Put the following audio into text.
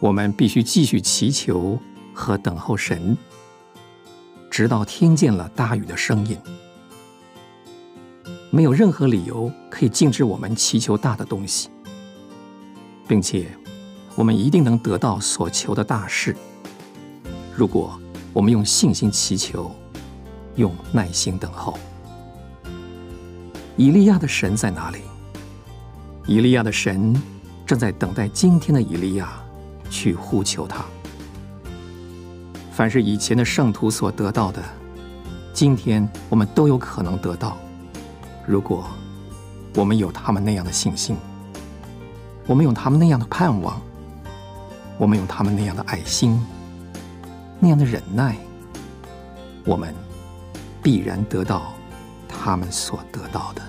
我们必须继续祈求和等候神，直到听见了大雨的声音。没有任何理由可以禁止我们祈求大的东西，并且我们一定能得到所求的大事。如果我们用信心祈求，用耐心等候。以利亚的神在哪里？以利亚的神正在等待今天的以利亚去呼求他。凡是以前的圣徒所得到的，今天我们都有可能得到。如果我们有他们那样的信心，我们有他们那样的盼望，我们有他们那样的爱心，那样的忍耐，我们必然得到他们所得到的。